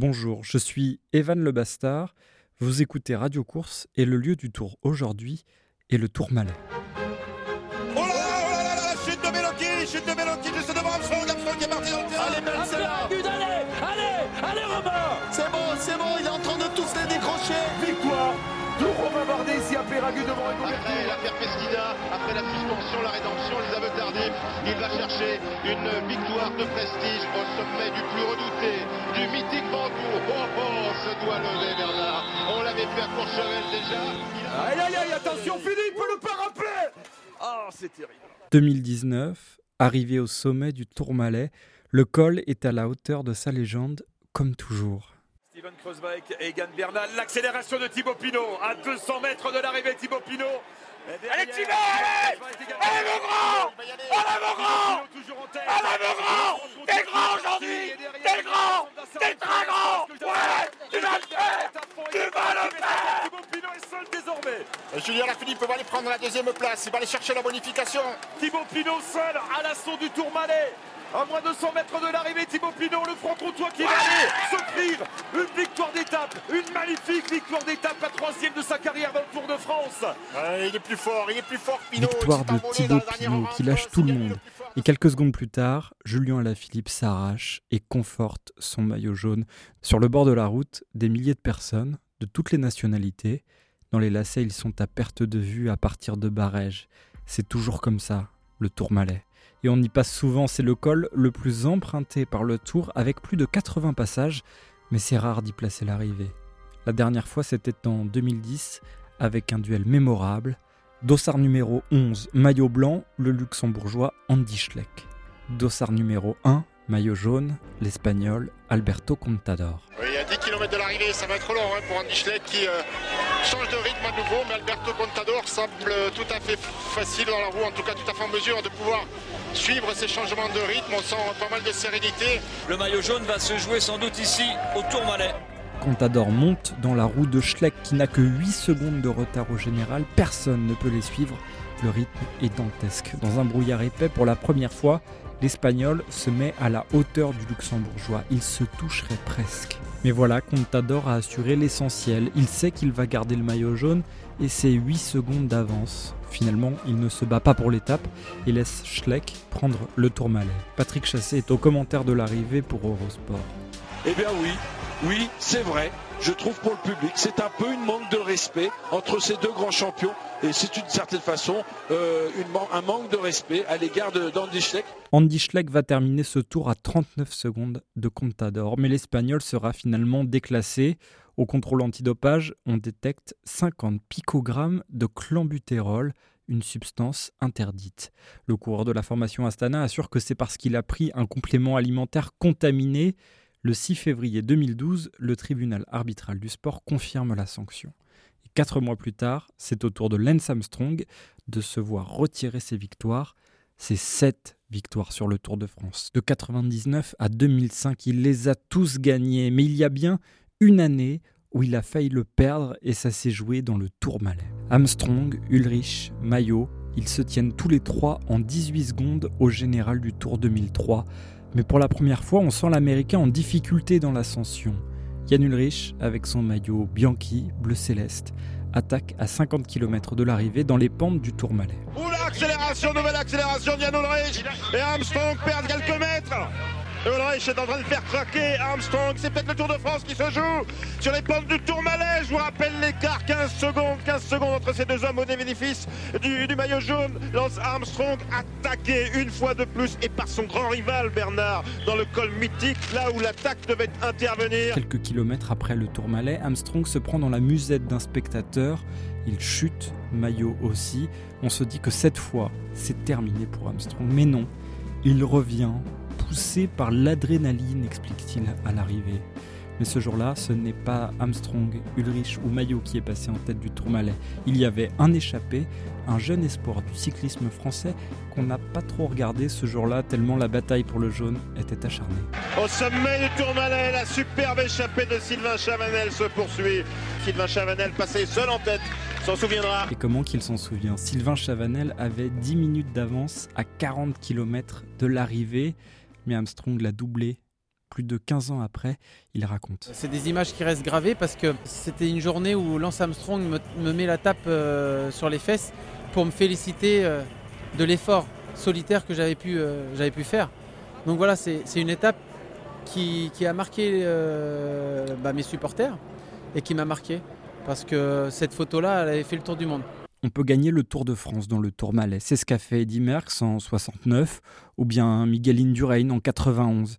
Bonjour, je suis Evan Le Bastard. Vous écoutez Radio Course et le lieu du tour aujourd'hui est le Tour Malais. Oh là là, oh là là, là, chute de Méloki, chute de Méloki, juste devant Armstrong, Armstrong qui est parti dans le terrain. Allez, Allez, allez, allez Romain C'est bon, c'est bon, devant Hugo Après l'affaire Pesquida, après la suspension, la rédemption, les aveux tardifs, il va chercher une victoire de prestige au sommet du plus redouté, du mythique Bancourt. Oh, oh, se doit lever Bernard. On l'avait vu à Courchevel déjà. A- Aïe aïe aïe, attention Philippe, le parapluie Ah, c'est terrible 2019, arrivé au sommet du Tourmalet, le col est à la hauteur de sa légende, comme toujours. Steven Kreuzbeck et Egan Bernal, l'accélération de Thibaut Pinot à 200 mètres de l'arrivée Thibaut Pinot. Allez Thibaut, allez Allez mon grand Allez mon grand. Allez mon grand T'es grand aujourd'hui. T'es grand. T'es très grand. Ouais Tu vas le faire. Tu vas le faire. Thibaut Pinot est seul désormais. Julien Lafilippe va aller prendre la deuxième place, il va aller chercher la bonification. Thibaut Pinot seul à l'assaut du Tourmalet. À moins de 100 mètres de l'arrivée, Thibaut Pinot, le toi qui va aller s'offrir une victoire d'étape, une magnifique victoire d'étape, la troisième de sa carrière dans le Tour de France. Ouais, il est plus fort, il est plus fort Pinot. Victoire de Thibaut Pinot qui lâche tout le monde. Et quelques secondes plus tard, Julien Alaphilippe s'arrache et conforte son maillot jaune. Sur le bord de la route, des milliers de personnes, de toutes les nationalités. Dans les lacets, ils sont à perte de vue à partir de Barège. C'est toujours comme ça, le Tourmalet. Et on y passe souvent, c'est le col le plus emprunté par le Tour avec plus de 80 passages, mais c'est rare d'y placer l'arrivée. La dernière fois, c'était en 2010 avec un duel mémorable. Dossard numéro 11, maillot blanc, le luxembourgeois Andy Schleck. Dossard numéro 1, maillot jaune, l'espagnol Alberto Contador. Oui, à 10 km de l'arrivée, ça va être long hein, pour Andy Schleck qui euh, change de rythme à nouveau, mais Alberto Contador semble tout à fait facile dans la roue, en tout cas tout à fait en mesure de pouvoir suivre ces changements de rythme. On sent pas mal de sérénité. Le maillot jaune va se jouer sans doute ici au Tourmalet. Contador monte dans la roue de Schleck qui n'a que 8 secondes de retard au général, personne ne peut les suivre, le rythme est dantesque. Dans un brouillard épais, pour la première fois, l'Espagnol se met à la hauteur du luxembourgeois, il se toucherait presque. Mais voilà, Contador a assuré l'essentiel, il sait qu'il va garder le maillot jaune et c'est 8 secondes d'avance. Finalement, il ne se bat pas pour l'étape et laisse Schleck prendre le Tourmalet. Patrick Chassé est au commentaire de l'arrivée pour Eurosport. Eh bien oui, oui, c'est vrai. Je trouve pour le public, c'est un peu une manque de respect entre ces deux grands champions. Et c'est d'une certaine façon euh, une man- un manque de respect à l'égard d'Andy Schleck. Andy Schleck va terminer ce tour à 39 secondes de Contador, mais l'Espagnol sera finalement déclassé. Au contrôle antidopage, on détecte 50 picogrammes de clenbutérol, une substance interdite. Le coureur de la formation Astana assure que c'est parce qu'il a pris un complément alimentaire contaminé. Le 6 février 2012, le tribunal arbitral du sport confirme la sanction. Et quatre mois plus tard, c'est au tour de Lance Armstrong de se voir retirer ses victoires. C'est sept victoires sur le Tour de France. De 99 à 2005, il les a tous gagnés, mais il y a bien une année où il a failli le perdre et ça s'est joué dans le Tourmalet. Armstrong, Ulrich, Maillot, ils se tiennent tous les trois en 18 secondes au général du Tour 2003. Mais pour la première fois, on sent l'Américain en difficulté dans l'ascension. Yann Ulrich, avec son maillot Bianchi, bleu céleste, attaque à 50 km de l'arrivée dans les pentes du Tourmalet. Oula, accélération, nouvelle accélération de Yann Ulrich. Et Armstrong perd quelques mètres. Ulrich est en train de faire craquer Armstrong. C'est peut-être le Tour de France qui se joue sur les pentes du Tourmalet. Je vous rappelle l'écart 15 secondes, 15 secondes entre ces deux hommes au bénéfice du, du maillot jaune. Lance Armstrong attaqué une fois de plus et par son grand rival Bernard dans le col mythique, là où l'attaque devait intervenir. Quelques kilomètres après le Tourmalet, Armstrong se prend dans la musette d'un spectateur. Il chute, maillot aussi. On se dit que cette fois, c'est terminé pour Armstrong. Mais non, il revient, poussé par l'adrénaline, explique-t-il à l'arrivée. Mais ce jour-là, ce n'est pas Armstrong, Ulrich ou Maillot qui est passé en tête du Tourmalet. Il y avait un échappé, un jeune espoir du cyclisme français qu'on n'a pas trop regardé ce jour-là, tellement la bataille pour le jaune était acharnée. Au sommet du Tourmalet, la superbe échappée de Sylvain Chavanel se poursuit. Sylvain Chavanel passé seul en tête, s'en souviendra. Et comment qu'il s'en souvient Sylvain Chavanel avait 10 minutes d'avance à 40 km de l'arrivée, mais Armstrong l'a doublé Plus de 15 ans après, il raconte. C'est des images qui restent gravées parce que c'était une journée où Lance Armstrong me, met la tape euh, sur les fesses pour me féliciter euh, de l'effort solitaire que j'avais pu, euh, faire. Donc voilà, c'est une étape qui, a marqué bah, mes supporters et qui m'a marqué parce que cette photo-là, elle avait fait le tour du monde. On peut gagner le Tour de France dans le Tourmalet. C'est ce qu'a fait Eddy Merckx en 69 ou bien Miguel Indurain en 91.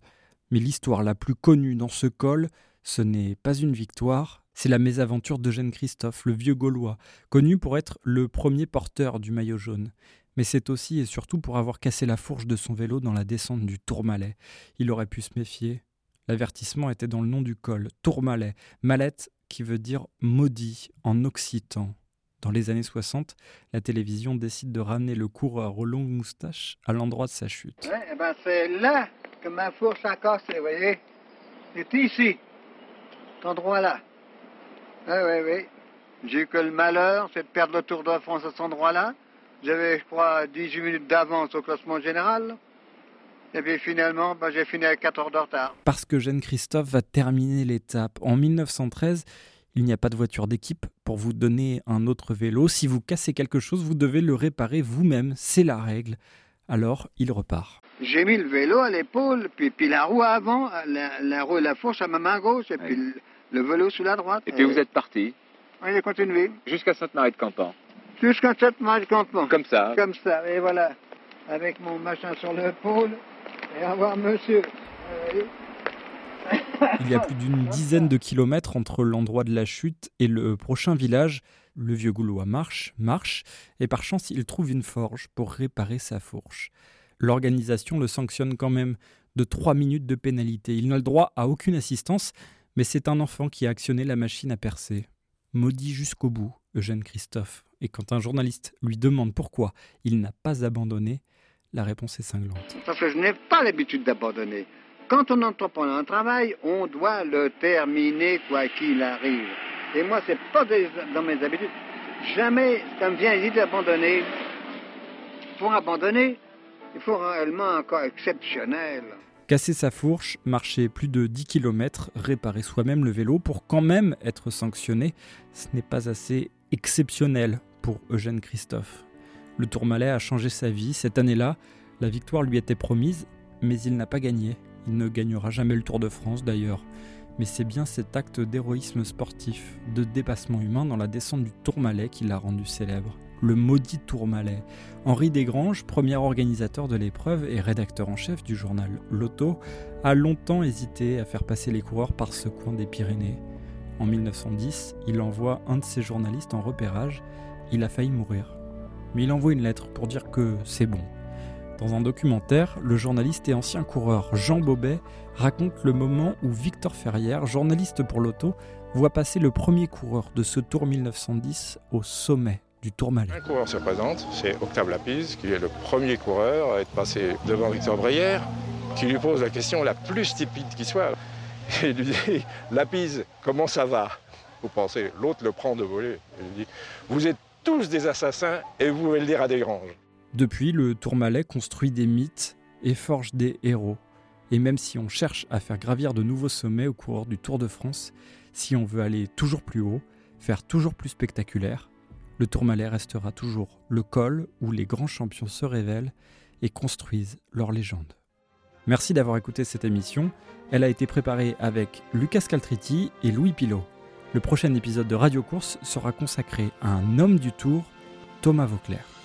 Mais l'histoire la plus connue dans ce col, ce n'est pas une victoire, c'est la mésaventure d'Eugène Christophe, le vieux Gaulois, connu pour être le premier porteur du maillot jaune. Mais c'est aussi et surtout pour avoir cassé la fourche de son vélo dans la descente du Tourmalet. Il aurait pu se méfier. L'avertissement était dans le nom du col, Tourmalet, mallette qui veut dire maudit en occitan. Dans les années 60, la télévision décide de ramener le coureur aux longues moustaches à l'endroit de sa chute. Ouais, eh ben c'est là que ma fourche a cassé, vous voyez C'est ici, cet endroit-là. Oui, oui, oui. J'ai eu que le malheur, c'est de perdre le Tour de France à cet endroit-là. J'avais, je crois, 18 minutes d'avance au classement général. Et puis finalement, ben, j'ai fini avec 4 heures de retard. Parce que Jeanne Christophe va terminer l'étape. En 1913, il n'y a pas de voiture d'équipe pour vous donner un autre vélo. Si vous cassez quelque chose, vous devez le réparer vous-même. C'est la règle. Alors, il repart. J'ai mis le vélo à l'épaule, puis, puis la roue avant, la, roue et la fourche à ma main gauche, et puis le, vélo sous la droite. Et puis vous êtes parti Oui, j'ai continué. Jusqu'à Sainte-Marie de Campan Jusqu'à Sainte-Marie de Campan. Comme ça Comme ça, et voilà. Avec mon machin sur l'épaule, et avoir monsieur. Il y a plus d'une dizaine de kilomètres entre l'endroit de la chute et le prochain village. Le vieux Goulois marche, marche, et par chance il trouve une forge pour réparer sa fourche. L'organisation le sanctionne quand même de 3 minutes de pénalité. Il n'a le droit à aucune assistance, mais c'est un enfant qui a actionné la machine à percer. Maudit jusqu'au bout, Eugène Christophe. Et quand un journaliste lui demande pourquoi il n'a pas abandonné, la réponse est cinglante. Parce que je n'ai pas l'habitude d'abandonner. Quand on entreprend un travail, on doit le terminer quoi qu'il arrive. Et moi, c'est pas dans mes habitudes. Jamais ça me vient l'idée d'abandonner. Pour abandonner, il faut réellement un cas exceptionnel. Casser sa fourche, marcher plus de 10 km, réparer soi-même le vélo pour quand même être sanctionné, ce n'est pas assez exceptionnel pour Eugène Christophe. Le Tourmalet a changé sa vie. Cette année-là, la victoire lui était promise, mais il n'a pas gagné. Il ne gagnera jamais le Tour de France d'ailleurs. Mais c'est bien cet acte d'héroïsme sportif, de dépassement humain dans la descente du Tourmalet qui l'a rendu célèbre le maudit Tourmalet. Henri Desgranges, premier organisateur de l'épreuve et rédacteur en chef du journal Lotto, a longtemps hésité à faire passer les coureurs par ce coin des Pyrénées. En 1910, il envoie un de ses journalistes en repérage. Il a failli mourir. Mais il envoie une lettre pour dire que c'est bon. Dans un documentaire, le journaliste et ancien coureur Jean Bobet raconte le moment où Victor Ferrière, journaliste pour l'auto, voit passer le premier coureur de ce Tour 1910 au sommet du Tourmalet. Un coureur se présente, c'est Octave Lapise, qui est le premier coureur à être passé devant Victor Brière, qui lui pose la question la plus stupide qui soit. Et il lui dit Lapise, comment ça va? Vous pensez, l'autre le prend de voler. Il lui dit Vous êtes tous des assassins et vous pouvez le dire à des granges. Depuis, le Tourmalet construit des mythes et forge des héros. Et même si on cherche à faire gravir de nouveaux sommets au cours du Tour de France, si on veut aller toujours plus haut, faire toujours plus spectaculaire, le Tourmalet restera toujours le col où les grands champions se révèlent et construisent leur légende. Merci d'avoir écouté cette émission. Elle a été préparée avec Lucas Caltriti et Louis Pilot. Le prochain épisode de Radio Course sera consacré à un homme du Tour, Thomas Vauclair.